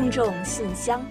听众信箱，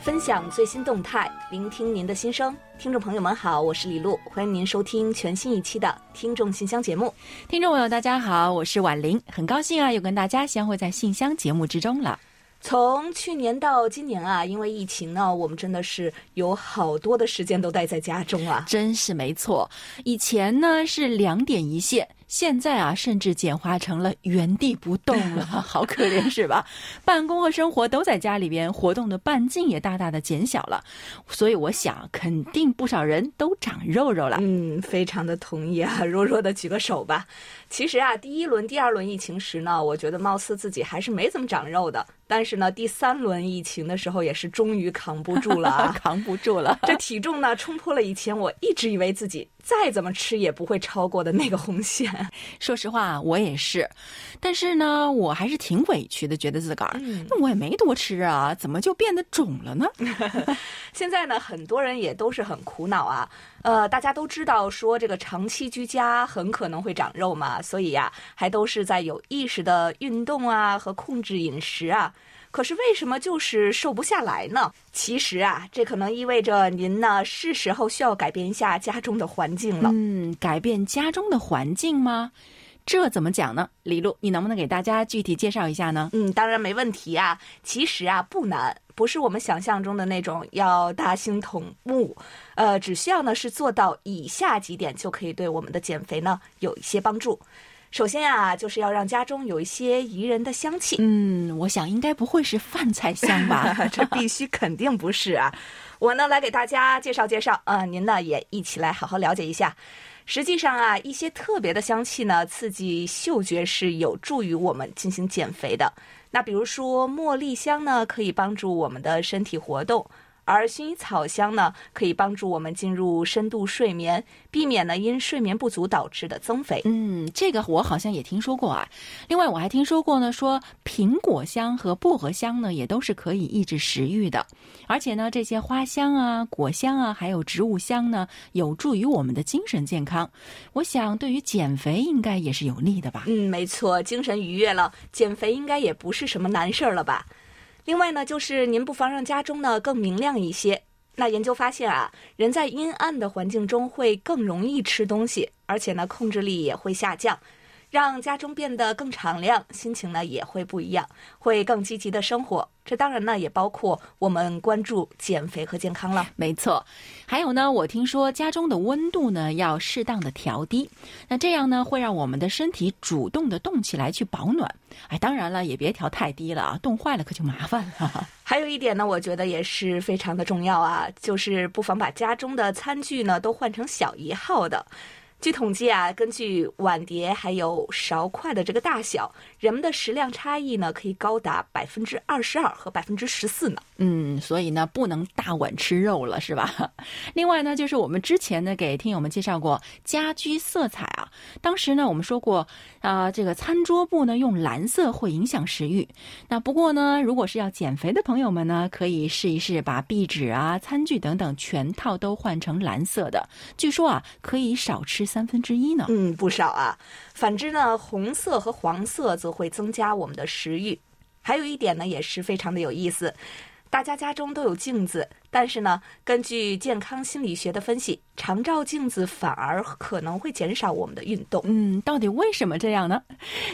分享最新动态，聆听您的心声。听众朋友们好，我是李璐，欢迎您收听全新一期的《听众信箱》节目。听众朋友大家好，我是婉玲，很高兴啊，又跟大家相会在信箱节目之中了。从去年到今年啊，因为疫情呢，我们真的是有好多的时间都待在家中啊。真是没错，以前呢是两点一线。现在啊，甚至简化成了原地不动了，好可怜是吧？办公和生活都在家里边，活动的半径也大大的减小了，所以我想，肯定不少人都长肉肉了。嗯，非常的同意啊，弱弱的举个手吧。其实啊，第一轮、第二轮疫情时呢，我觉得貌似自己还是没怎么长肉的。但是呢，第三轮疫情的时候，也是终于扛不住了，扛不住了。这体重呢，冲破了以前我一直以为自己。再怎么吃也不会超过的那个红线。说实话，我也是，但是呢，我还是挺委屈的，觉得自个儿，那我也没多吃啊，怎么就变得肿了呢？现在呢，很多人也都是很苦恼啊。呃，大家都知道说这个长期居家很可能会长肉嘛，所以呀，还都是在有意识的运动啊和控制饮食啊。可是为什么就是瘦不下来呢？其实啊，这可能意味着您呢是时候需要改变一下家中的环境了。嗯，改变家中的环境吗？这怎么讲呢？李璐，你能不能给大家具体介绍一下呢？嗯，当然没问题啊。其实啊，不难，不是我们想象中的那种要大兴土木。呃，只需要呢是做到以下几点，就可以对我们的减肥呢有一些帮助。首先啊，就是要让家中有一些宜人的香气。嗯，我想应该不会是饭菜香吧？这必须肯定不是啊！我呢来给大家介绍介绍，呃，您呢也一起来好好了解一下。实际上啊，一些特别的香气呢，刺激嗅觉是有助于我们进行减肥的。那比如说茉莉香呢，可以帮助我们的身体活动。而薰衣草香呢，可以帮助我们进入深度睡眠，避免呢因睡眠不足导致的增肥。嗯，这个我好像也听说过啊。另外，我还听说过呢，说苹果香和薄荷香呢，也都是可以抑制食欲的。而且呢，这些花香啊、果香啊，还有植物香呢，有助于我们的精神健康。我想，对于减肥应该也是有利的吧？嗯，没错，精神愉悦了，减肥应该也不是什么难事儿了吧？另外呢，就是您不妨让家中呢更明亮一些。那研究发现啊，人在阴暗的环境中会更容易吃东西，而且呢控制力也会下降。让家中变得更敞亮，心情呢也会不一样，会更积极的生活。这当然呢也包括我们关注减肥和健康了。没错，还有呢，我听说家中的温度呢要适当的调低，那这样呢会让我们的身体主动的动起来去保暖。哎，当然了，也别调太低了啊，冻坏了可就麻烦了。还有一点呢，我觉得也是非常的重要啊，就是不妨把家中的餐具呢都换成小一号的。据统计啊，根据碗碟还有勺筷的这个大小，人们的食量差异呢，可以高达百分之二十二和百分之十四呢。嗯，所以呢，不能大碗吃肉了，是吧？另外呢，就是我们之前呢给听友们介绍过家居色彩啊，当时呢我们说过啊，这个餐桌布呢用蓝色会影响食欲。那不过呢，如果是要减肥的朋友们呢，可以试一试把壁纸啊、餐具等等全套都换成蓝色的。据说啊，可以少吃。三分之一呢？嗯，不少啊。反之呢，红色和黄色则会增加我们的食欲。还有一点呢，也是非常的有意思。大家家中都有镜子，但是呢，根据健康心理学的分析，常照镜子反而可能会减少我们的运动。嗯，到底为什么这样呢？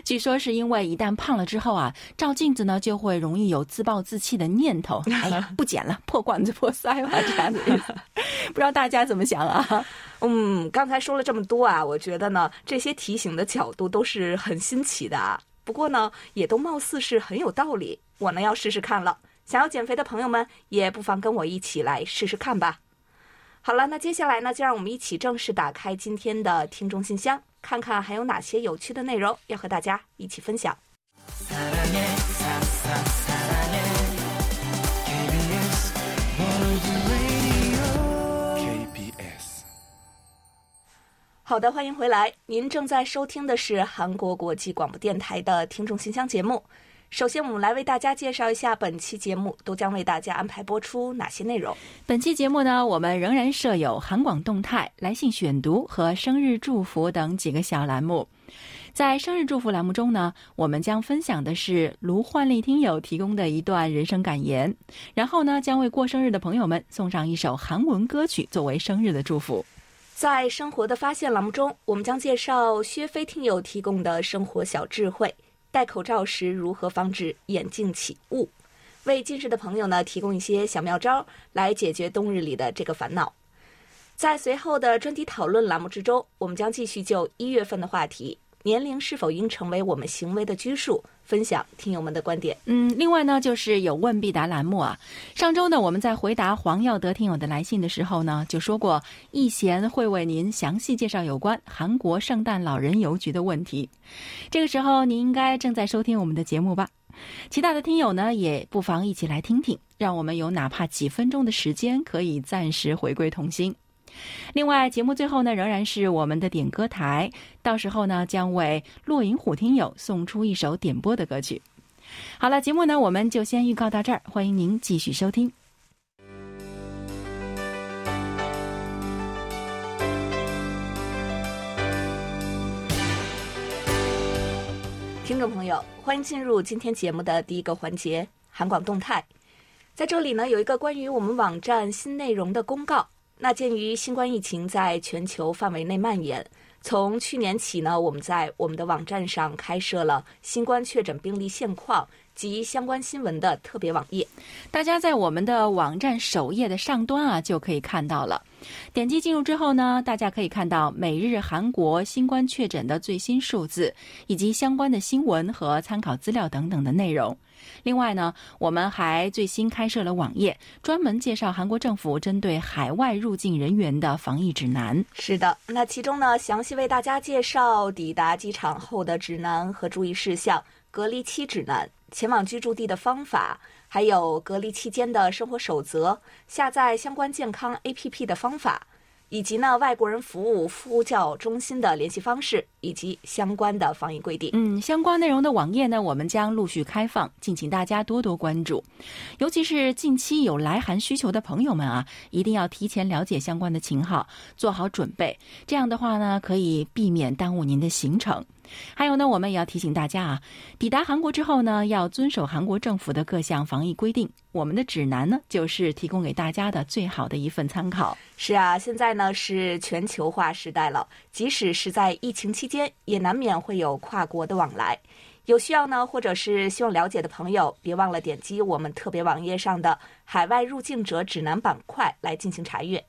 据说是因为一旦胖了之后啊，照镜子呢就会容易有自暴自弃的念头。哎呀，不减了，破罐子破摔吧，这样子。不知道大家怎么想啊？嗯，刚才说了这么多啊，我觉得呢，这些提醒的角度都是很新奇的啊。不过呢，也都貌似是很有道理。我呢，要试试看了。想要减肥的朋友们，也不妨跟我一起来试试看吧。好了，那接下来呢，就让我们一起正式打开今天的听众信箱，看看还有哪些有趣的内容要和大家一起分享。好的，欢迎回来。您正在收听的是韩国国际广播电台的听众信箱节目。首先，我们来为大家介绍一下本期节目都将为大家安排播出哪些内容。本期节目呢，我们仍然设有韩广动态、来信选读和生日祝福等几个小栏目。在生日祝福栏目中呢，我们将分享的是卢焕丽听友提供的一段人生感言，然后呢，将为过生日的朋友们送上一首韩文歌曲作为生日的祝福。在生活的发现栏目中，我们将介绍薛飞听友提供的生活小智慧：戴口罩时如何防止眼镜起雾？为近视的朋友呢提供一些小妙招，来解决冬日里的这个烦恼。在随后的专题讨论栏目之中，我们将继续就一月份的话题“年龄是否应成为我们行为的拘束”分享听友们的观点。嗯，另外呢，就是有问必答栏目啊。上周呢，我们在回答黄耀德听友的来信的时候呢，就说过易贤会为您详细介绍有关韩国圣诞老人邮局的问题。这个时候，您应该正在收听我们的节目吧？其他的听友呢，也不妨一起来听听，让我们有哪怕几分钟的时间，可以暂时回归童心。另外，节目最后呢，仍然是我们的点歌台，到时候呢，将为落银虎听友送出一首点播的歌曲。好了，节目呢，我们就先预告到这儿，欢迎您继续收听。听众朋友，欢迎进入今天节目的第一个环节——韩广动态。在这里呢，有一个关于我们网站新内容的公告。那鉴于新冠疫情在全球范围内蔓延，从去年起呢，我们在我们的网站上开设了新冠确诊病例现况及相关新闻的特别网页。大家在我们的网站首页的上端啊，就可以看到了。点击进入之后呢，大家可以看到每日韩国新冠确诊的最新数字，以及相关的新闻和参考资料等等的内容。另外呢，我们还最新开设了网页，专门介绍韩国政府针对海外入境人员的防疫指南。是的，那其中呢，详细为大家介绍抵达机场后的指南和注意事项、隔离期指南、前往居住地的方法，还有隔离期间的生活守则、下载相关健康 APP 的方法。以及呢，外国人服务呼叫中心的联系方式以及相关的防疫规定。嗯，相关内容的网页呢，我们将陆续开放，敬请大家多多关注。尤其是近期有来韩需求的朋友们啊，一定要提前了解相关的情况，做好准备。这样的话呢，可以避免耽误您的行程。还有呢，我们也要提醒大家啊，抵达韩国之后呢，要遵守韩国政府的各项防疫规定。我们的指南呢，就是提供给大家的最好的一份参考。是啊，现在呢是全球化时代了，即使是在疫情期间，也难免会有跨国的往来。有需要呢，或者是希望了解的朋友，别忘了点击我们特别网页上的海外入境者指南板块来进行查阅。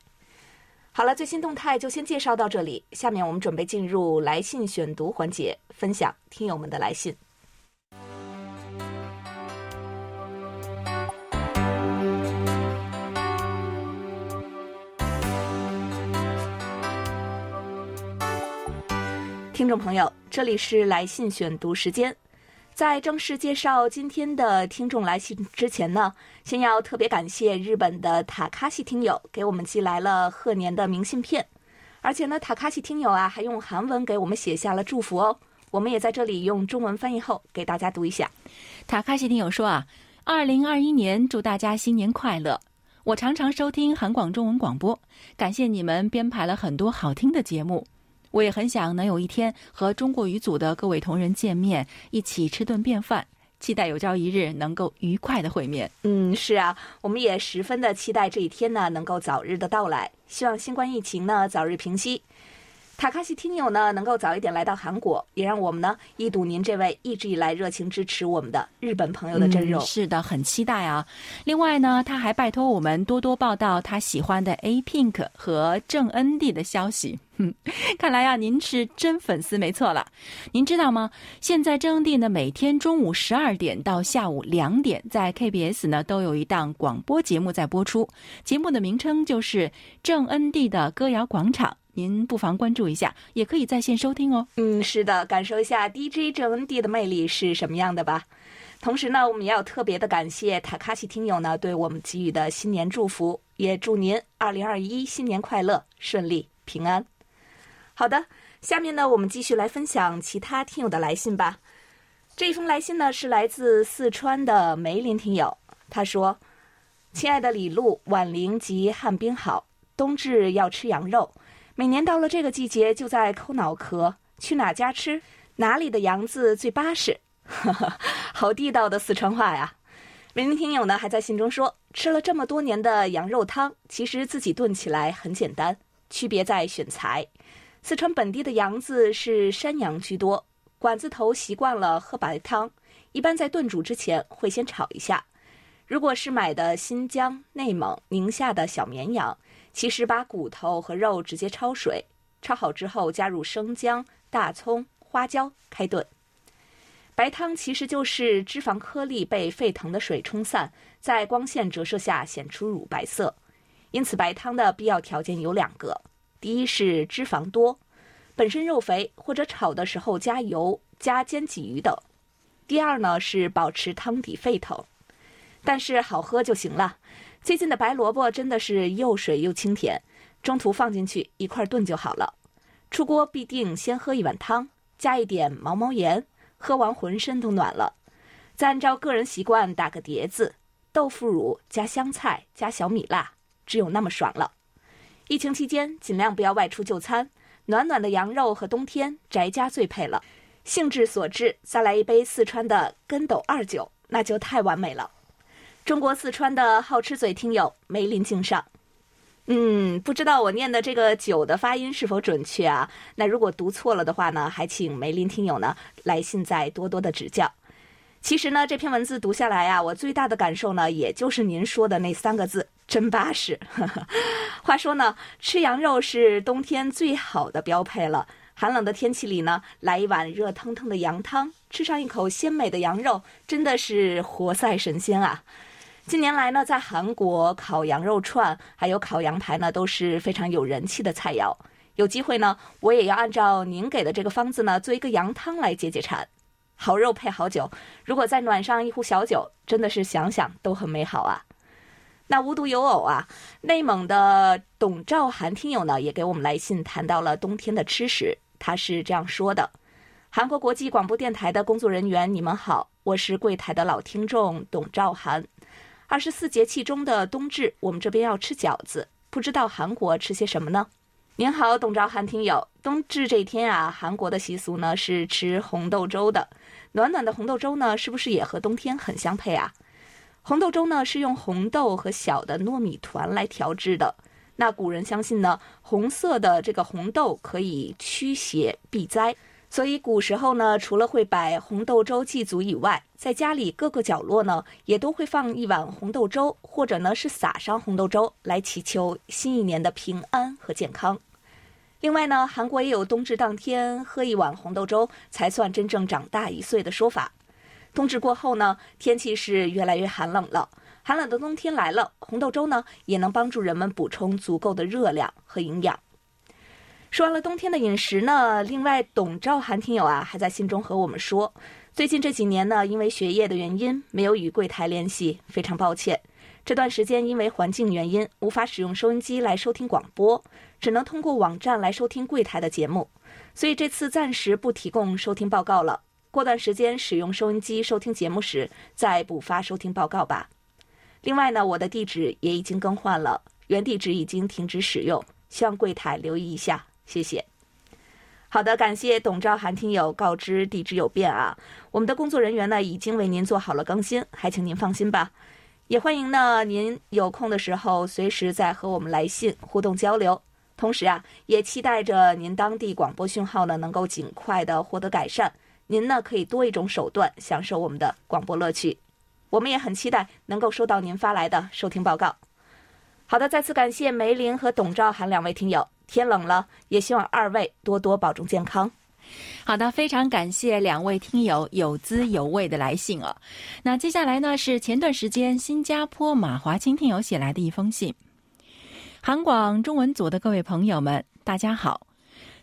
好了，最新动态就先介绍到这里。下面我们准备进入来信选读环节，分享听友们的来信。听众朋友，这里是来信选读时间。在正式介绍今天的听众来信之前呢，先要特别感谢日本的塔卡西听友给我们寄来了贺年的明信片，而且呢，塔卡西听友啊还用韩文给我们写下了祝福哦。我们也在这里用中文翻译后给大家读一下。塔卡西听友说啊，二零二一年祝大家新年快乐。我常常收听韩广中文广播，感谢你们编排了很多好听的节目。我也很想能有一天和中国语组的各位同仁见面，一起吃顿便饭，期待有朝一日能够愉快的会面。嗯，是啊，我们也十分的期待这一天呢能够早日的到来，希望新冠疫情呢早日平息。塔卡西听友呢能够早一点来到韩国，也让我们呢一睹您这位一直以来热情支持我们的日本朋友的真容。是的，很期待啊。另外呢，他还拜托我们多多报道他喜欢的 A Pink 和郑恩地的消息。哼，看来呀，您是真粉丝没错了。您知道吗？现在郑恩地呢，每天中午十二点到下午两点，在 KBS 呢都有一档广播节目在播出，节目的名称就是郑恩地的歌谣广场。您不妨关注一下，也可以在线收听哦。嗯，是的，感受一下 DJ 郑恩地的魅力是什么样的吧。同时呢，我们也要特别的感谢塔卡西听友呢对我们给予的新年祝福，也祝您二零二一新年快乐、顺利、平安。好的，下面呢，我们继续来分享其他听友的来信吧。这封来信呢是来自四川的梅林听友，他说：“亲爱的李璐、婉玲及汉冰好，冬至要吃羊肉。”每年到了这个季节，就在抠脑壳，去哪家吃？哪里的羊子最巴适？好地道的四川话呀！每名听友呢还在信中说，吃了这么多年的羊肉汤，其实自己炖起来很简单，区别在选材。四川本地的羊子是山羊居多，馆子头习惯了喝白汤，一般在炖煮之前会先炒一下。如果是买的新疆、内蒙、宁夏的小绵羊，其实把骨头和肉直接焯水，焯好之后加入生姜、大葱、花椒开炖。白汤其实就是脂肪颗粒被沸腾的水冲散，在光线折射下显出乳白色。因此，白汤的必要条件有两个：第一是脂肪多，本身肉肥或者炒的时候加油、加煎鲫鱼等；第二呢是保持汤底沸腾，但是好喝就行了。最近的白萝卜真的是又水又清甜，中途放进去一块炖就好了。出锅必定先喝一碗汤，加一点毛毛盐。喝完浑身都暖了，再按照个人习惯打个碟子，豆腐乳加香菜加小米辣，只有那么爽了。疫情期间尽量不要外出就餐，暖暖的羊肉和冬天宅家最配了。兴致所致，再来一杯四川的跟斗二酒，那就太完美了。中国四川的好吃嘴听友梅林敬上。嗯，不知道我念的这个“酒”的发音是否准确啊？那如果读错了的话呢，还请梅林听友呢来信再多多的指教。其实呢，这篇文字读下来啊，我最大的感受呢，也就是您说的那三个字“真巴适”。话说呢，吃羊肉是冬天最好的标配了。寒冷的天气里呢，来一碗热腾腾的羊汤，吃上一口鲜美的羊肉，真的是活赛神仙啊！近年来呢，在韩国烤羊肉串还有烤羊排呢，都是非常有人气的菜肴。有机会呢，我也要按照您给的这个方子呢，做一个羊汤来解解馋。好肉配好酒，如果再暖上一壶小酒，真的是想想都很美好啊。那无独有偶啊，内蒙的董兆涵听友呢，也给我们来信，谈到了冬天的吃食。他是这样说的：韩国国际广播电台的工作人员，你们好，我是柜台的老听众董兆涵。二十四节气中的冬至，我们这边要吃饺子，不知道韩国吃些什么呢？您好，董昭涵听友，冬至这一天啊，韩国的习俗呢是吃红豆粥的。暖暖的红豆粥呢，是不是也和冬天很相配啊？红豆粥呢是用红豆和小的糯米团来调制的。那古人相信呢，红色的这个红豆可以驱邪避灾。所以古时候呢，除了会摆红豆粥祭祖以外，在家里各个角落呢，也都会放一碗红豆粥，或者呢是撒上红豆粥，来祈求新一年的平安和健康。另外呢，韩国也有冬至当天喝一碗红豆粥才算真正长大一岁的说法。冬至过后呢，天气是越来越寒冷了，寒冷的冬天来了，红豆粥呢也能帮助人们补充足够的热量和营养。说完了冬天的饮食呢，另外董兆涵听友啊还在信中和我们说，最近这几年呢，因为学业的原因没有与柜台联系，非常抱歉。这段时间因为环境原因无法使用收音机来收听广播，只能通过网站来收听柜台的节目，所以这次暂时不提供收听报告了。过段时间使用收音机收听节目时再补发收听报告吧。另外呢，我的地址也已经更换了，原地址已经停止使用，希望柜台留意一下。谢谢。好的，感谢董兆涵听友告知地址有变啊，我们的工作人员呢已经为您做好了更新，还请您放心吧。也欢迎呢您有空的时候随时再和我们来信互动交流。同时啊，也期待着您当地广播讯号呢能够尽快的获得改善，您呢可以多一种手段享受我们的广播乐趣。我们也很期待能够收到您发来的收听报告。好的，再次感谢梅林和董兆涵两位听友。天冷了，也希望二位多多保重健康。好的，非常感谢两位听友有滋有味的来信哦。那接下来呢，是前段时间新加坡马华清听友写来的一封信。韩广中文组的各位朋友们，大家好。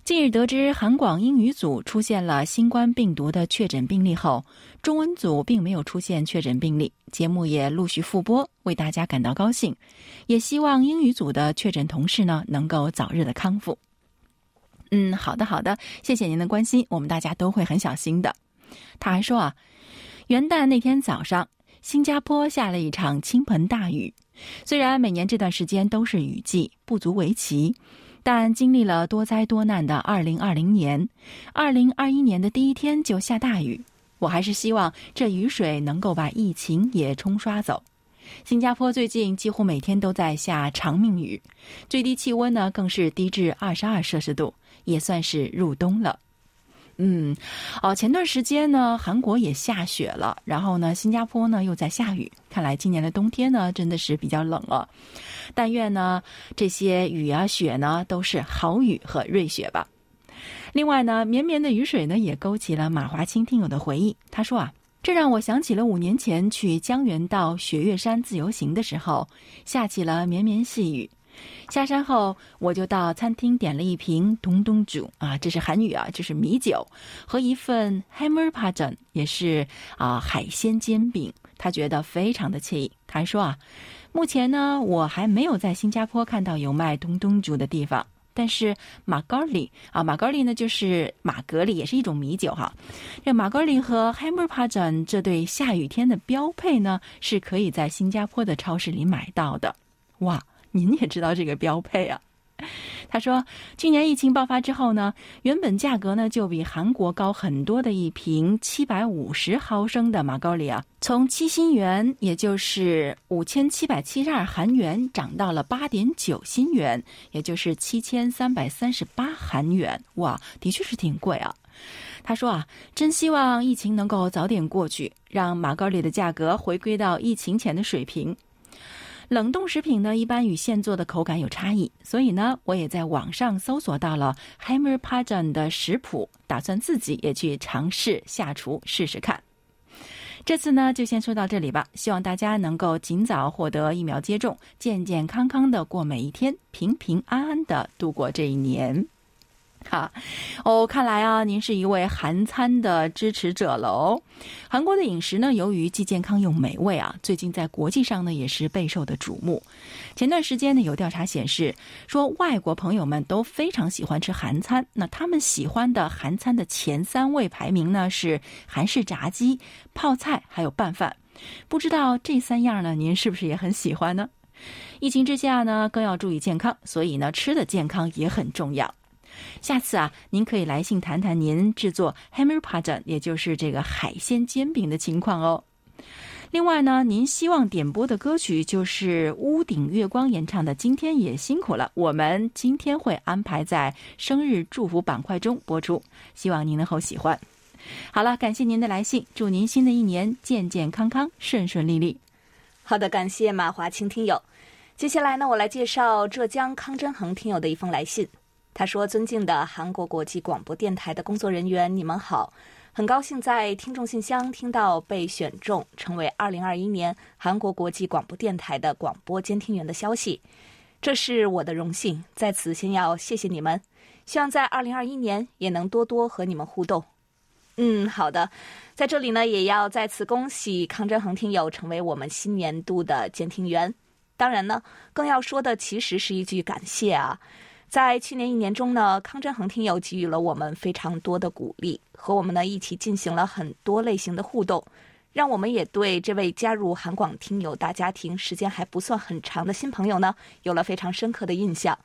近日得知韩广英语组出现了新冠病毒的确诊病例后，中文组并没有出现确诊病例，节目也陆续复播，为大家感到高兴，也希望英语组的确诊同事呢能够早日的康复。嗯，好的好的，谢谢您的关心，我们大家都会很小心的。他还说啊，元旦那天早上，新加坡下了一场倾盆大雨，虽然每年这段时间都是雨季，不足为奇。但经历了多灾多难的二零二零年，二零二一年的第一天就下大雨，我还是希望这雨水能够把疫情也冲刷走。新加坡最近几乎每天都在下长命雨，最低气温呢更是低至二十二摄氏度，也算是入冬了。嗯，哦，前段时间呢，韩国也下雪了，然后呢，新加坡呢又在下雨，看来今年的冬天呢真的是比较冷了。但愿呢这些雨啊雪呢都是好雨和瑞雪吧。另外呢，绵绵的雨水呢也勾起了马华清听友的回忆，他说啊。这让我想起了五年前去江原道雪岳山自由行的时候，下起了绵绵细雨。下山后，我就到餐厅点了一瓶东东煮啊，这是韩语啊，就是米酒和一份 hammer p a j a n 也是啊海鲜煎饼。他觉得非常的惬意。他还说啊，目前呢，我还没有在新加坡看到有卖东东煮的地方。但是马高里啊，马高里呢就是马格里，也是一种米酒哈。这马高里和 Hammer p a j a n 这对下雨天的标配呢，是可以在新加坡的超市里买到的。哇，您也知道这个标配啊？他说，去年疫情爆发之后呢，原本价格呢就比韩国高很多的一瓶七百五十毫升的马高里啊，从七新元，也就是五千七百七十二韩元，涨到了八点九新元，也就是七千三百三十八韩元。哇，的确是挺贵啊。他说啊，真希望疫情能够早点过去，让马高里的价格回归到疫情前的水平。冷冻食品呢，一般与现做的口感有差异，所以呢，我也在网上搜索到了 Hammer p a j a n 的食谱，打算自己也去尝试下厨试试看。这次呢，就先说到这里吧，希望大家能够尽早获得疫苗接种，健健康康的过每一天，平平安安的度过这一年。哈，哦，看来啊，您是一位韩餐的支持者喽。韩国的饮食呢，由于既健康又美味啊，最近在国际上呢也是备受的瞩目。前段时间呢，有调查显示说，外国朋友们都非常喜欢吃韩餐。那他们喜欢的韩餐的前三位排名呢是韩式炸鸡、泡菜还有拌饭。不知道这三样呢，您是不是也很喜欢呢？疫情之下呢，更要注意健康，所以呢，吃的健康也很重要。下次啊，您可以来信谈谈您制作 Hammer p a j a n 也就是这个海鲜煎饼的情况哦。另外呢，您希望点播的歌曲就是屋顶月光演唱的《今天也辛苦了》，我们今天会安排在生日祝福板块中播出，希望您能够喜欢。好了，感谢您的来信，祝您新的一年健健康康、顺顺利利。好的，感谢马华清听友。接下来呢，我来介绍浙江康真恒听友的一封来信。他说：“尊敬的韩国国际广播电台的工作人员，你们好！很高兴在听众信箱听到被选中成为2021年韩国国际广播电台的广播监听员的消息，这是我的荣幸。在此先要谢谢你们，希望在2021年也能多多和你们互动。”嗯，好的，在这里呢，也要再次恭喜康真恒听友成为我们新年度的监听员。当然呢，更要说的其实是一句感谢啊。在去年一年中呢，康振恒听友给予了我们非常多的鼓励，和我们呢一起进行了很多类型的互动，让我们也对这位加入韩广听友大家庭时间还不算很长的新朋友呢，有了非常深刻的印象。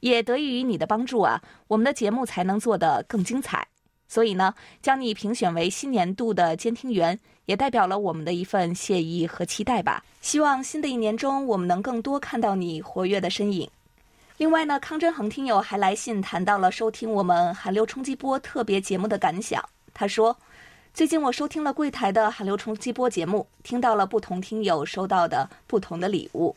也得益于你的帮助啊，我们的节目才能做得更精彩。所以呢，将你评选为新年度的监听员，也代表了我们的一份谢意和期待吧。希望新的一年中，我们能更多看到你活跃的身影。另外呢，康真恒听友还来信谈到了收听我们韩流冲击波特别节目的感想。他说：“最近我收听了柜台的韩流冲击波节目，听到了不同听友收到的不同的礼物，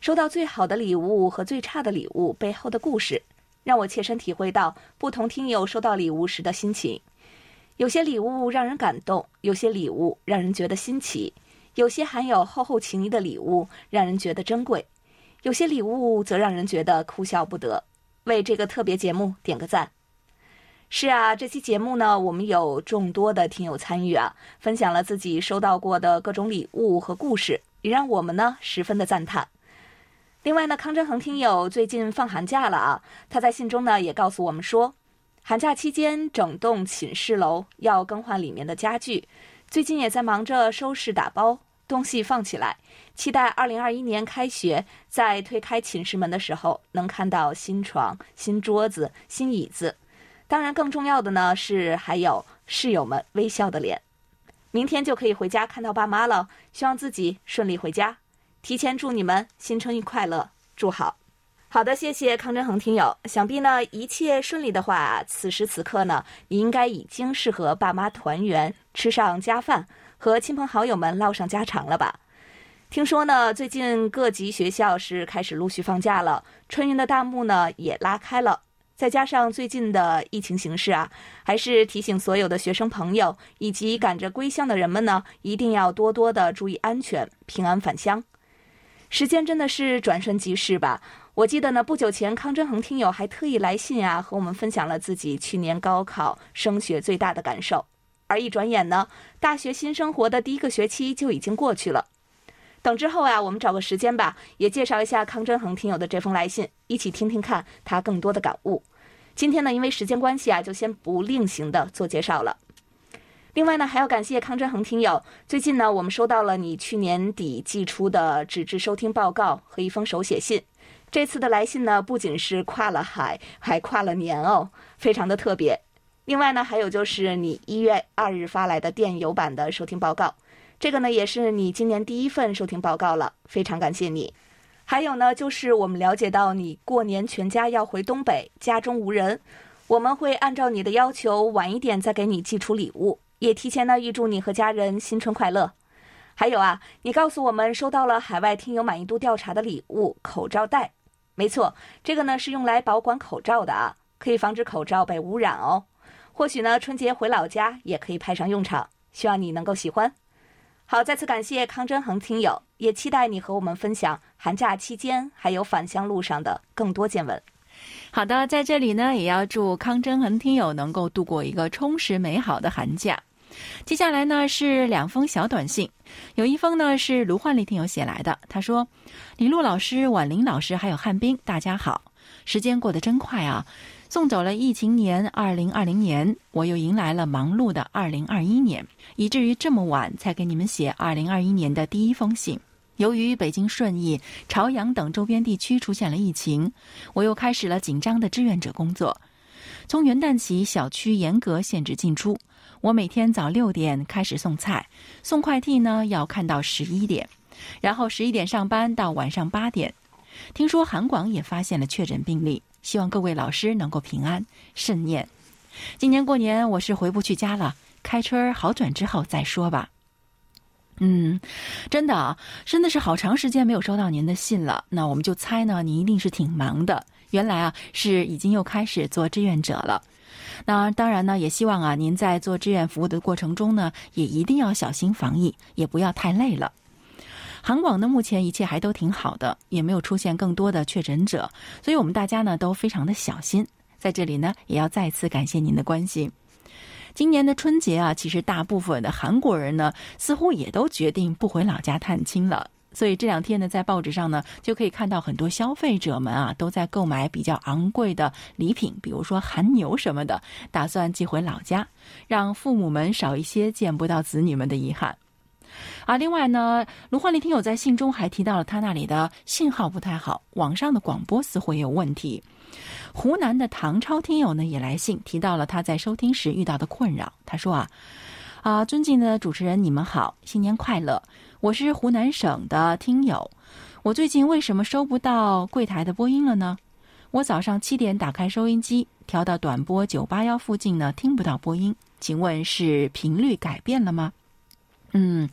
收到最好的礼物和最差的礼物背后的故事，让我切身体会到不同听友收到礼物时的心情。有些礼物让人感动，有些礼物让人觉得新奇，有些含有厚厚情谊的礼物让人觉得珍贵。”有些礼物则让人觉得哭笑不得，为这个特别节目点个赞。是啊，这期节目呢，我们有众多的听友参与啊，分享了自己收到过的各种礼物和故事，也让我们呢十分的赞叹。另外呢，康振恒听友最近放寒假了啊，他在信中呢也告诉我们说，寒假期间整栋寝室楼要更换里面的家具，最近也在忙着收拾打包。东西放起来，期待二零二一年开学，在推开寝室门的时候，能看到新床、新桌子、新椅子。当然，更重要的呢是还有室友们微笑的脸。明天就可以回家看到爸妈了，希望自己顺利回家。提前祝你们新春快乐，祝好。好的，谢谢康振恒听友。想必呢一切顺利的话，此时此刻呢，你应该已经是和爸妈团圆，吃上家饭，和亲朋好友们唠上家常了吧？听说呢，最近各级学校是开始陆续放假了，春运的大幕呢也拉开了。再加上最近的疫情形势啊，还是提醒所有的学生朋友以及赶着归乡的人们呢，一定要多多的注意安全，平安返乡。时间真的是转瞬即逝吧。我记得呢，不久前康真恒听友还特意来信啊，和我们分享了自己去年高考升学最大的感受。而一转眼呢，大学新生活的第一个学期就已经过去了。等之后啊，我们找个时间吧，也介绍一下康真恒听友的这封来信，一起听听看他更多的感悟。今天呢，因为时间关系啊，就先不另行的做介绍了。另外呢，还要感谢康真恒听友。最近呢，我们收到了你去年底寄出的纸质收听报告和一封手写信。这次的来信呢，不仅是跨了海，还跨了年哦，非常的特别。另外呢，还有就是你一月二日发来的电邮版的收听报告，这个呢也是你今年第一份收听报告了，非常感谢你。还有呢，就是我们了解到你过年全家要回东北，家中无人，我们会按照你的要求晚一点再给你寄出礼物，也提前呢预祝你和家人新春快乐。还有啊，你告诉我们收到了海外听友满意度调查的礼物——口罩袋。没错，这个呢是用来保管口罩的啊，可以防止口罩被污染哦。或许呢春节回老家也可以派上用场，希望你能够喜欢。好，再次感谢康真恒听友，也期待你和我们分享寒假期间还有返乡路上的更多见闻。好的，在这里呢也要祝康真恒听友能够度过一个充实美好的寒假。接下来呢是两封小短信，有一封呢是卢焕丽听友写来的，他说：“李璐老师、婉玲老师还有汉斌，大家好，时间过得真快啊！送走了疫情年二零二零年，我又迎来了忙碌的二零二一年，以至于这么晚才给你们写二零二一年的第一封信。由于北京顺义、朝阳等周边地区出现了疫情，我又开始了紧张的志愿者工作。从元旦起，小区严格限制进出。”我每天早六点开始送菜，送快递呢要看到十一点，然后十一点上班到晚上八点。听说韩广也发现了确诊病例，希望各位老师能够平安慎念。今年过年我是回不去家了，开春好转之后再说吧。嗯，真的啊，真的是好长时间没有收到您的信了。那我们就猜呢，您一定是挺忙的。原来啊，是已经又开始做志愿者了。那当然呢，也希望啊，您在做志愿服务的过程中呢，也一定要小心防疫，也不要太累了。韩广呢，目前一切还都挺好的，也没有出现更多的确诊者，所以我们大家呢都非常的小心。在这里呢，也要再次感谢您的关心。今年的春节啊，其实大部分的韩国人呢，似乎也都决定不回老家探亲了。所以这两天呢，在报纸上呢，就可以看到很多消费者们啊，都在购买比较昂贵的礼品，比如说韩牛什么的，打算寄回老家，让父母们少一些见不到子女们的遗憾。啊，另外呢，卢焕丽听友在信中还提到了他那里的信号不太好，网上的广播似乎也有问题。湖南的唐超听友呢也来信提到了他在收听时遇到的困扰，他说啊，啊，尊敬的主持人，你们好，新年快乐。我是湖南省的听友，我最近为什么收不到柜台的播音了呢？我早上七点打开收音机，调到短波九八幺附近呢，听不到播音，请问是频率改变了吗？嗯，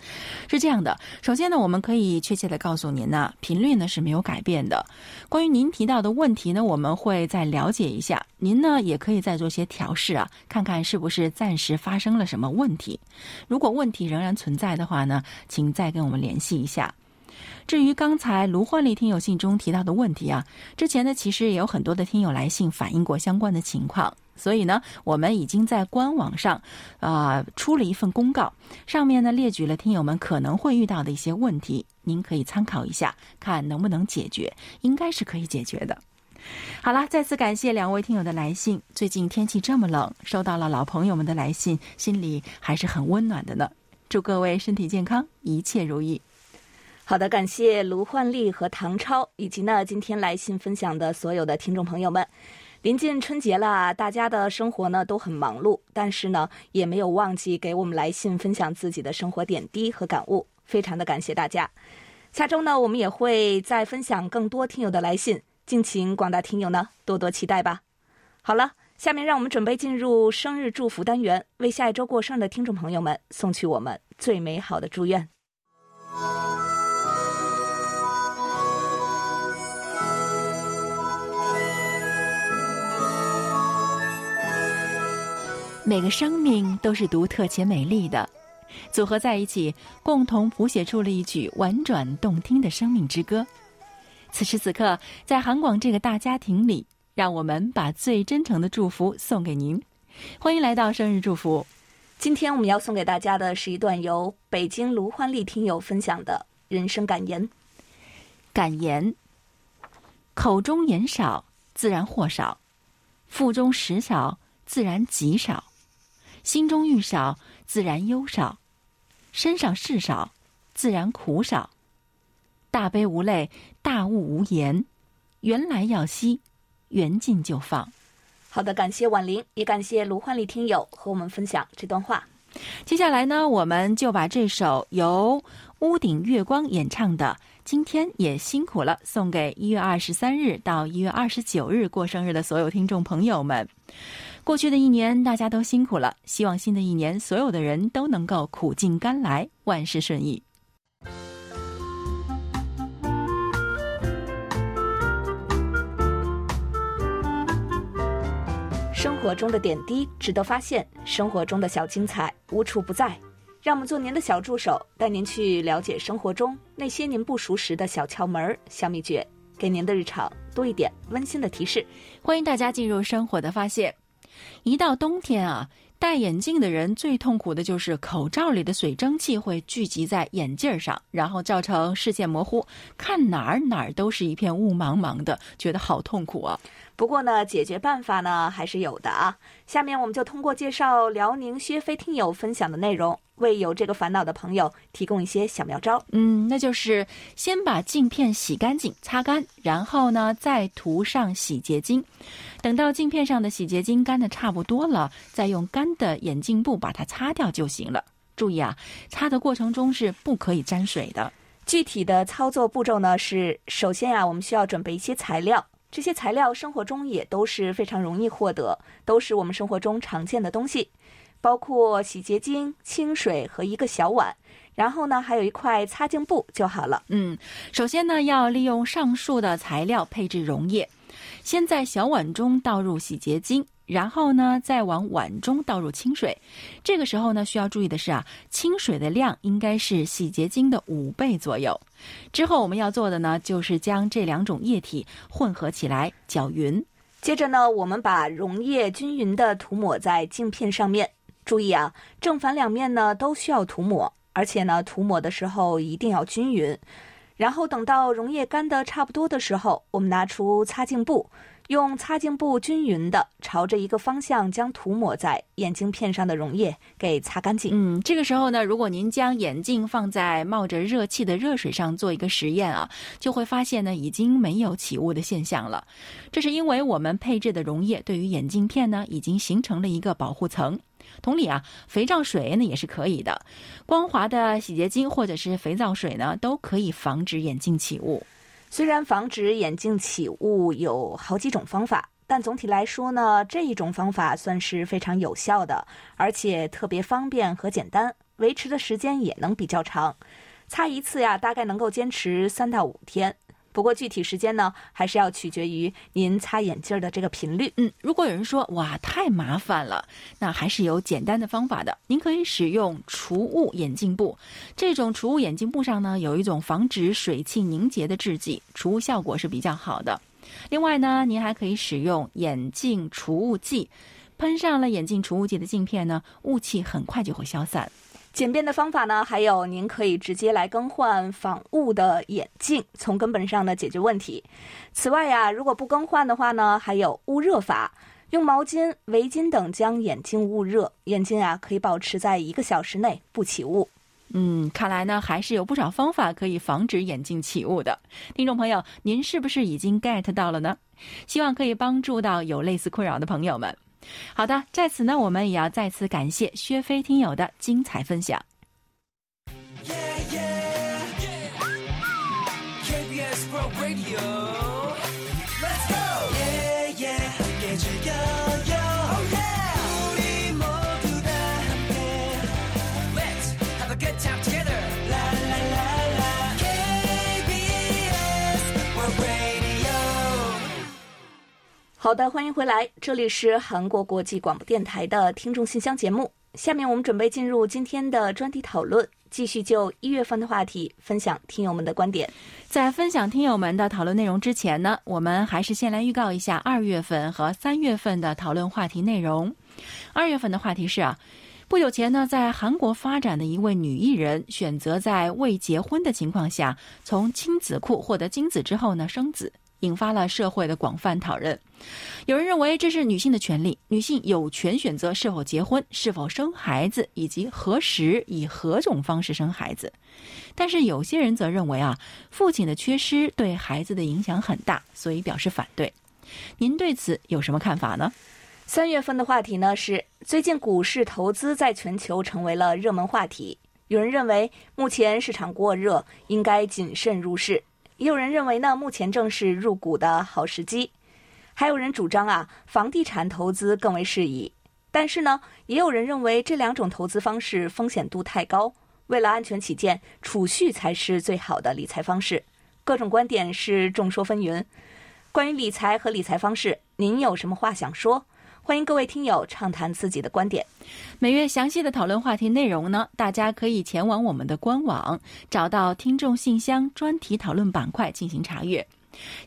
是这样的。首先呢，我们可以确切的告诉您呢，频率呢是没有改变的。关于您提到的问题呢，我们会再了解一下。您呢也可以再做些调试啊，看看是不是暂时发生了什么问题。如果问题仍然存在的话呢，请再跟我们联系一下。至于刚才卢焕丽听友信中提到的问题啊，之前呢其实也有很多的听友来信反映过相关的情况。所以呢，我们已经在官网上，啊，出了一份公告，上面呢列举了听友们可能会遇到的一些问题，您可以参考一下，看能不能解决，应该是可以解决的。好了，再次感谢两位听友的来信。最近天气这么冷，收到了老朋友们的来信，心里还是很温暖的呢。祝各位身体健康，一切如意。好的，感谢卢焕丽和唐超，以及呢今天来信分享的所有的听众朋友们。临近春节了，大家的生活呢都很忙碌，但是呢也没有忘记给我们来信分享自己的生活点滴和感悟，非常的感谢大家。下周呢我们也会再分享更多听友的来信，敬请广大听友呢多多期待吧。好了。下面让我们准备进入生日祝福单元，为下一周过生日的听众朋友们送去我们最美好的祝愿。每个生命都是独特且美丽的，组合在一起，共同谱写出了一曲婉转动听的生命之歌。此时此刻，在韩广这个大家庭里。让我们把最真诚的祝福送给您，欢迎来到生日祝福。今天我们要送给大家的是一段由北京卢欢丽听友分享的人生感言。感言：口中言少，自然祸少；腹中食少，自然极少；心中欲少，自然忧少；身上事少，自然苦少。大悲无泪，大悟无言，缘来要惜。缘尽就放。好的，感谢婉玲，也感谢卢焕丽听友和我们分享这段话。接下来呢，我们就把这首由屋顶月光演唱的《今天也辛苦了》送给一月二十三日到一月二十九日过生日的所有听众朋友们。过去的一年，大家都辛苦了，希望新的一年所有的人都能够苦尽甘来，万事顺意。生活中的点滴值得发现，生活中的小精彩无处不在。让我们做您的小助手，带您去了解生活中那些您不熟识的小窍门、小秘诀，给您的日常多一点温馨的提示。欢迎大家进入生活的发现。一到冬天啊。戴眼镜的人最痛苦的就是口罩里的水蒸气会聚集在眼镜上，然后造成视线模糊，看哪儿哪儿都是一片雾茫茫的，觉得好痛苦啊！不过呢，解决办法呢还是有的啊。下面我们就通过介绍辽宁薛飞听友分享的内容。为有这个烦恼的朋友提供一些小妙招。嗯，那就是先把镜片洗干净、擦干，然后呢再涂上洗洁精。等到镜片上的洗洁精干的差不多了，再用干的眼镜布把它擦掉就行了。注意啊，擦的过程中是不可以沾水的。具体的操作步骤呢是：首先呀，我们需要准备一些材料，这些材料生活中也都是非常容易获得，都是我们生活中常见的东西。包括洗洁精、清水和一个小碗，然后呢，还有一块擦镜布就好了。嗯，首先呢，要利用上述的材料配置溶液，先在小碗中倒入洗洁精，然后呢，再往碗中倒入清水。这个时候呢，需要注意的是啊，清水的量应该是洗洁精的五倍左右。之后我们要做的呢，就是将这两种液体混合起来搅匀。接着呢，我们把溶液均匀的涂抹在镜片上面。注意啊，正反两面呢都需要涂抹，而且呢涂抹的时候一定要均匀。然后等到溶液干的差不多的时候，我们拿出擦镜布，用擦镜布均匀的朝着一个方向将涂抹在眼镜片上的溶液给擦干净。嗯，这个时候呢，如果您将眼镜放在冒着热气的热水上做一个实验啊，就会发现呢已经没有起雾的现象了。这是因为我们配置的溶液对于眼镜片呢已经形成了一个保护层。同理啊，肥皂水呢也是可以的，光滑的洗洁精或者是肥皂水呢，都可以防止眼镜起雾。虽然防止眼镜起雾有好几种方法，但总体来说呢，这一种方法算是非常有效的，而且特别方便和简单，维持的时间也能比较长。擦一次呀，大概能够坚持三到五天。不过具体时间呢，还是要取决于您擦眼镜的这个频率。嗯，如果有人说哇太麻烦了，那还是有简单的方法的。您可以使用除雾眼镜布，这种除雾眼镜布上呢有一种防止水汽凝结的制剂，除雾效果是比较好的。另外呢，您还可以使用眼镜除雾剂，喷上了眼镜除雾剂的镜片呢，雾气很快就会消散。简便的方法呢，还有您可以直接来更换防雾的眼镜，从根本上呢解决问题。此外呀，如果不更换的话呢，还有捂热法，用毛巾、围巾等将眼镜捂热，眼镜啊可以保持在一个小时内不起雾。嗯，看来呢还是有不少方法可以防止眼镜起雾的。听众朋友，您是不是已经 get 到了呢？希望可以帮助到有类似困扰的朋友们。好的，在此呢，我们也要再次感谢薛飞听友的精彩分享。好的，欢迎回来，这里是韩国国际广播电台的听众信箱节目。下面我们准备进入今天的专题讨论，继续就一月份的话题分享听友们的观点。在分享听友们的讨论内容之前呢，我们还是先来预告一下二月份和三月份的讨论话题内容。二月份的话题是啊，不久前呢，在韩国发展的一位女艺人选择在未结婚的情况下，从亲子库获得精子之后呢生子。引发了社会的广泛讨论。有人认为这是女性的权利，女性有权选择是否结婚、是否生孩子，以及何时以何种方式生孩子。但是有些人则认为啊，父亲的缺失对孩子的影响很大，所以表示反对。您对此有什么看法呢？三月份的话题呢是最近股市投资在全球成为了热门话题。有人认为目前市场过热，应该谨慎入市；也有人认为呢，目前正是入股的好时机。还有人主张啊，房地产投资更为适宜。但是呢，也有人认为这两种投资方式风险度太高，为了安全起见，储蓄才是最好的理财方式。各种观点是众说纷纭。关于理财和理财方式，您有什么话想说？欢迎各位听友畅谈自己的观点。每月详细的讨论话题内容呢，大家可以前往我们的官网，找到听众信箱专题讨论板块进行查阅。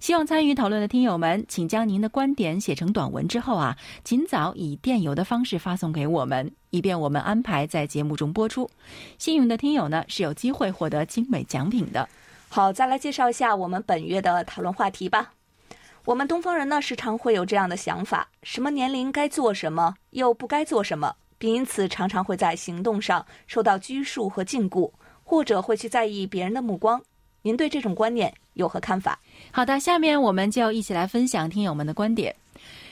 希望参与讨论的听友们，请将您的观点写成短文之后啊，尽早以电邮的方式发送给我们，以便我们安排在节目中播出。幸运的听友呢，是有机会获得精美奖品的。好，再来介绍一下我们本月的讨论话题吧。我们东方人呢，时常会有这样的想法：什么年龄该做什么，又不该做什么，并因此常常会在行动上受到拘束和禁锢，或者会去在意别人的目光。您对这种观念有何看法？好的，下面我们就一起来分享听友们的观点。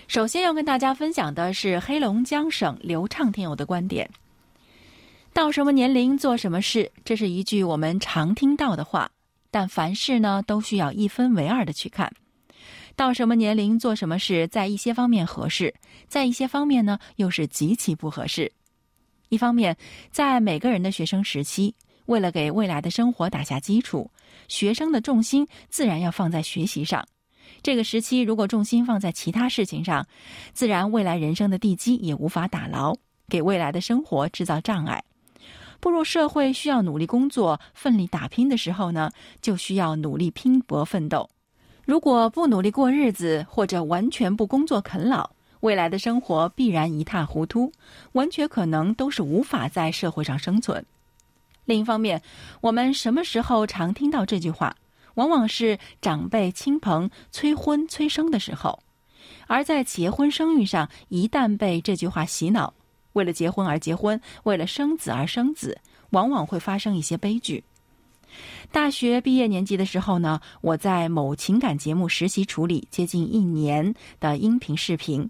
首先要跟大家分享的是黑龙江省刘畅听友的观点：到什么年龄做什么事，这是一句我们常听到的话，但凡事呢都需要一分为二的去看。到什么年龄做什么事，在一些方面合适，在一些方面呢又是极其不合适。一方面，在每个人的学生时期，为了给未来的生活打下基础，学生的重心自然要放在学习上。这个时期如果重心放在其他事情上，自然未来人生的地基也无法打牢，给未来的生活制造障碍。步入社会需要努力工作、奋力打拼的时候呢，就需要努力拼搏奋斗。如果不努力过日子，或者完全不工作啃老，未来的生活必然一塌糊涂，完全可能都是无法在社会上生存。另一方面，我们什么时候常听到这句话？往往是长辈亲朋催婚催生的时候，而在结婚生育上，一旦被这句话洗脑，为了结婚而结婚，为了生子而生子，往往会发生一些悲剧。大学毕业年级的时候呢，我在某情感节目实习处理接近一年的音频视频，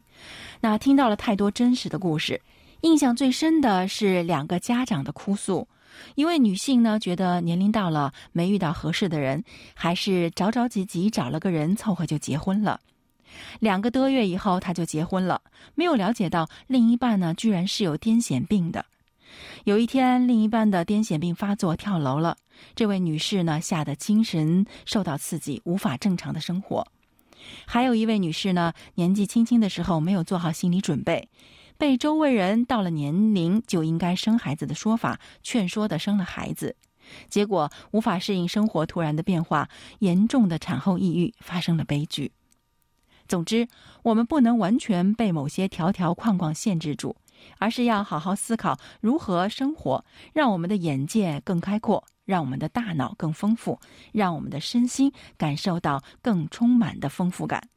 那听到了太多真实的故事。印象最深的是两个家长的哭诉。一位女性呢，觉得年龄到了没遇到合适的人，还是着着急急找了个人凑合就结婚了。两个多月以后，她就结婚了，没有了解到另一半呢，居然是有癫痫病的。有一天，另一半的癫痫病发作，跳楼了。这位女士呢，吓得精神受到刺激，无法正常的生活。还有一位女士呢，年纪轻轻的时候没有做好心理准备，被周围人到了年龄就应该生孩子的说法劝说的生了孩子，结果无法适应生活突然的变化，严重的产后抑郁，发生了悲剧。总之，我们不能完全被某些条条框框限制住。而是要好好思考如何生活，让我们的眼界更开阔，让我们的大脑更丰富，让我们的身心感受到更充满的丰富感。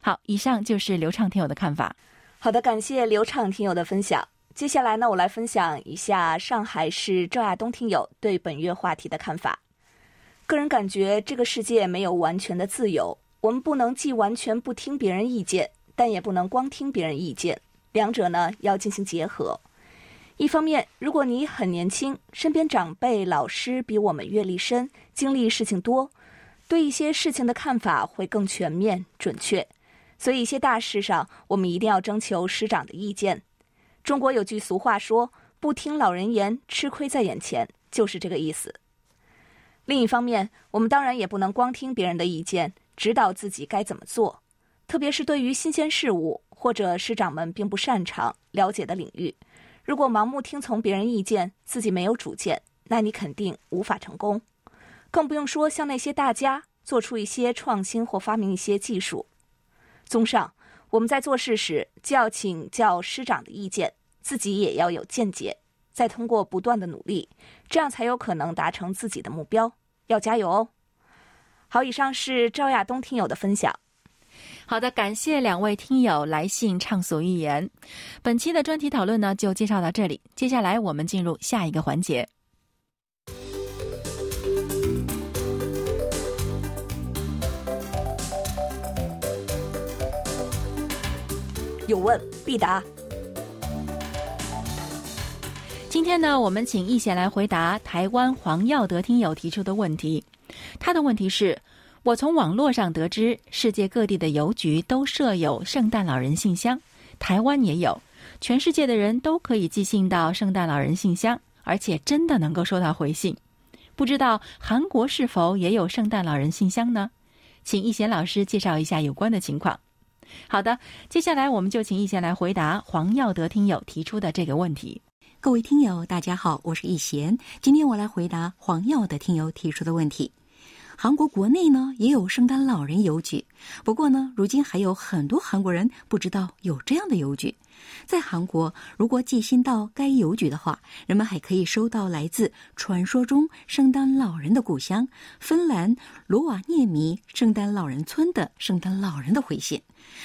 好，以上就是刘畅听友的看法。好的，感谢刘畅听友的分享。接下来呢，我来分享一下上海市赵亚东听友对本月话题的看法。个人感觉，这个世界没有完全的自由，我们不能既完全不听别人意见，但也不能光听别人意见，两者呢要进行结合。一方面，如果你很年轻，身边长辈、老师比我们阅历深，经历事情多，对一些事情的看法会更全面、准确。所以，一些大事上，我们一定要征求师长的意见。中国有句俗话说：“不听老人言，吃亏在眼前”，就是这个意思。另一方面，我们当然也不能光听别人的意见，指导自己该怎么做，特别是对于新鲜事物或者师长们并不擅长了解的领域。如果盲目听从别人意见，自己没有主见，那你肯定无法成功。更不用说像那些大家做出一些创新或发明一些技术。综上，我们在做事时，既要请教师长的意见，自己也要有见解，再通过不断的努力，这样才有可能达成自己的目标。要加油哦！好，以上是赵亚东听友的分享。好的，感谢两位听友来信畅所欲言。本期的专题讨论呢，就介绍到这里。接下来我们进入下一个环节。有问必答。今天呢，我们请易贤来回答台湾黄耀德听友提出的问题。他的问题是：我从网络上得知，世界各地的邮局都设有圣诞老人信箱，台湾也有，全世界的人都可以寄信到圣诞老人信箱，而且真的能够收到回信。不知道韩国是否也有圣诞老人信箱呢？请易贤老师介绍一下有关的情况。好的，接下来我们就请易贤来回答黄耀德听友提出的这个问题。各位听友，大家好，我是易贤。今天我来回答黄耀德听友提出的问题。韩国国内呢也有圣诞老人邮局，不过呢，如今还有很多韩国人不知道有这样的邮局。在韩国，如果寄信到该邮局的话，人们还可以收到来自传说中圣诞老人的故乡芬兰罗瓦涅米圣诞老人村的圣诞老人的回信。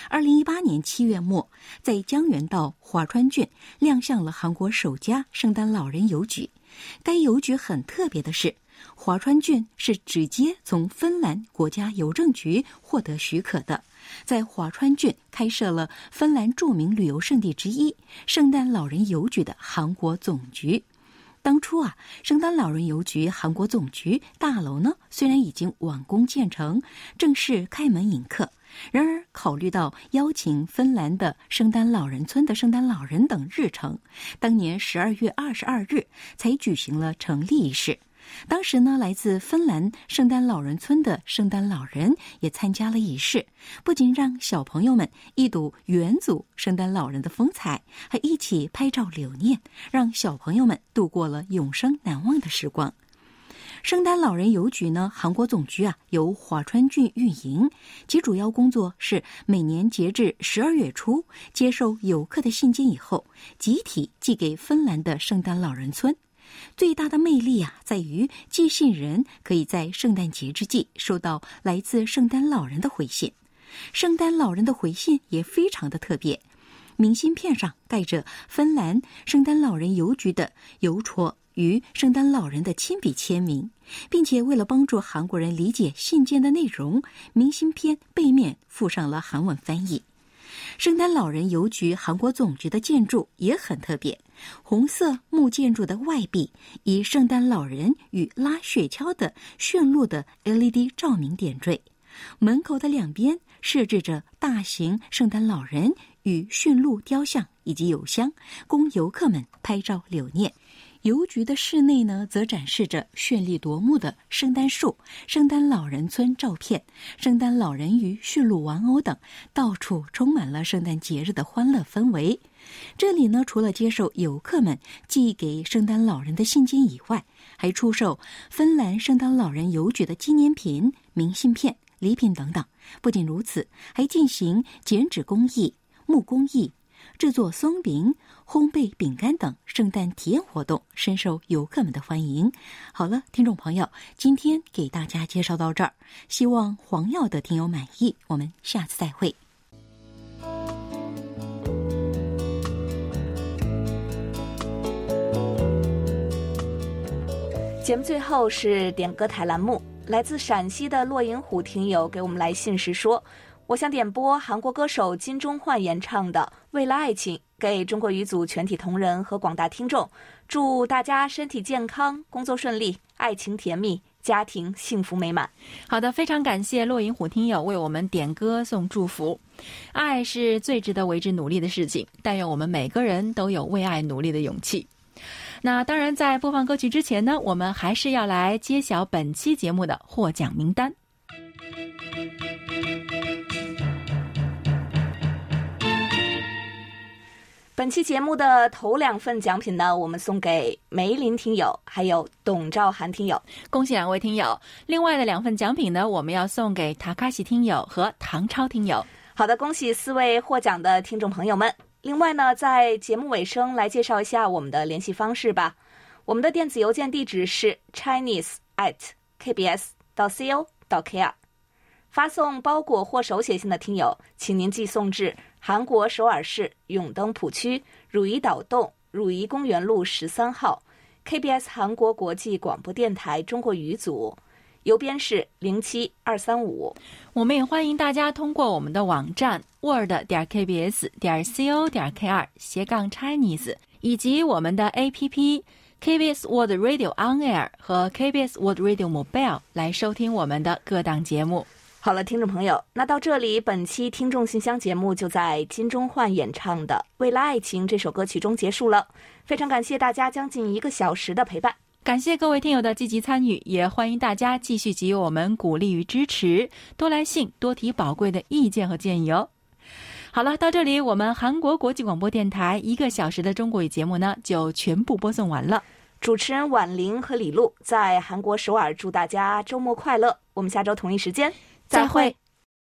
二零一八年七月末，在江原道华川郡亮相了韩国首家圣诞老人邮局。该邮局很特别的是，华川郡是直接从芬兰国家邮政局获得许可的，在华川郡开设了芬兰著名旅游胜地之一——圣诞老人邮局的韩国总局。当初啊，圣诞老人邮局韩国总局大楼呢，虽然已经完工建成，正式开门迎客。然而，考虑到邀请芬兰的圣诞老人村的圣诞老人等日程，当年十二月二十二日才举行了成立仪式。当时呢，来自芬兰圣诞老人村的圣诞老人也参加了仪式，不仅让小朋友们一睹元祖圣诞老人的风采，还一起拍照留念，让小朋友们度过了永生难忘的时光。圣诞老人邮局呢，韩国总局啊由华川郡运营，其主要工作是每年截至十二月初接受游客的信件以后，集体寄给芬兰的圣诞老人村。最大的魅力啊，在于寄信人可以在圣诞节之际收到来自圣诞老人的回信。圣诞老人的回信也非常的特别，明信片上盖着芬兰圣诞老人邮局的邮戳。与圣诞老人的亲笔签名，并且为了帮助韩国人理解信件的内容，明信片背面附上了韩文翻译。圣诞老人邮局韩国总局的建筑也很特别，红色木建筑的外壁以圣诞老人与拉雪橇的驯鹿的 LED 照明点缀，门口的两边设置着大型圣诞老人与驯鹿雕像以及邮箱，供游客们拍照留念。邮局的室内呢，则展示着绚丽夺目的圣诞树、圣诞老人村照片、圣诞老人与驯鹿玩偶等，到处充满了圣诞节日的欢乐氛围。这里呢，除了接受游客们寄给圣诞老人的信件以外，还出售芬兰圣诞老人邮局的纪念品、明信片、礼品等等。不仅如此，还进行剪纸工艺、木工艺。制作松饼、烘焙饼干等圣诞体验活动，深受游客们的欢迎。好了，听众朋友，今天给大家介绍到这儿，希望黄药的听友满意。我们下次再会。节目最后是点歌台栏目，来自陕西的骆银虎听友给我们来信时说。我想点播韩国歌手金钟焕演唱的《为了爱情》，给中国语组全体同仁和广大听众，祝大家身体健康，工作顺利，爱情甜蜜，家庭幸福美满。”好的，非常感谢骆银虎听友为我们点歌送祝福。爱是最值得为之努力的事情，但愿我们每个人都有为爱努力的勇气。那当然，在播放歌曲之前呢，我们还是要来揭晓本期节目的获奖名单。本期节目的头两份奖品呢，我们送给梅林听友，还有董兆涵听友。恭喜两位听友！另外的两份奖品呢，我们要送给塔卡西听友和唐超听友。好的，恭喜四位获奖的听众朋友们。另外呢，在节目尾声来介绍一下我们的联系方式吧。我们的电子邮件地址是 chinese at kbs 到 co 到 kr。发送包裹或手写信的听友，请您寄送至韩国首尔市永登浦区汝矣岛洞汝矣公园路十三号 KBS 韩国国际广播电台中国语组，邮编是零七二三五。我们也欢迎大家通过我们的网站 word 点 kbs 点 co 点 kr 斜杠 Chinese，以及我们的 APP KBS World Radio On Air 和 KBS World Radio Mobile 来收听我们的各档节目。好了，听众朋友，那到这里，本期听众信箱节目就在金钟焕演唱的《为了爱情》这首歌曲中结束了。非常感谢大家将近一个小时的陪伴。感谢各位听友的积极参与，也欢迎大家继续给予我们鼓励与支持，多来信，多提宝贵的意见和建议哦。好了，到这里，我们韩国国际广播电台一个小时的中国语节目呢，就全部播送完了。主持人婉玲和李璐在韩国首尔，祝大家周末快乐。我们下周同一时间再会。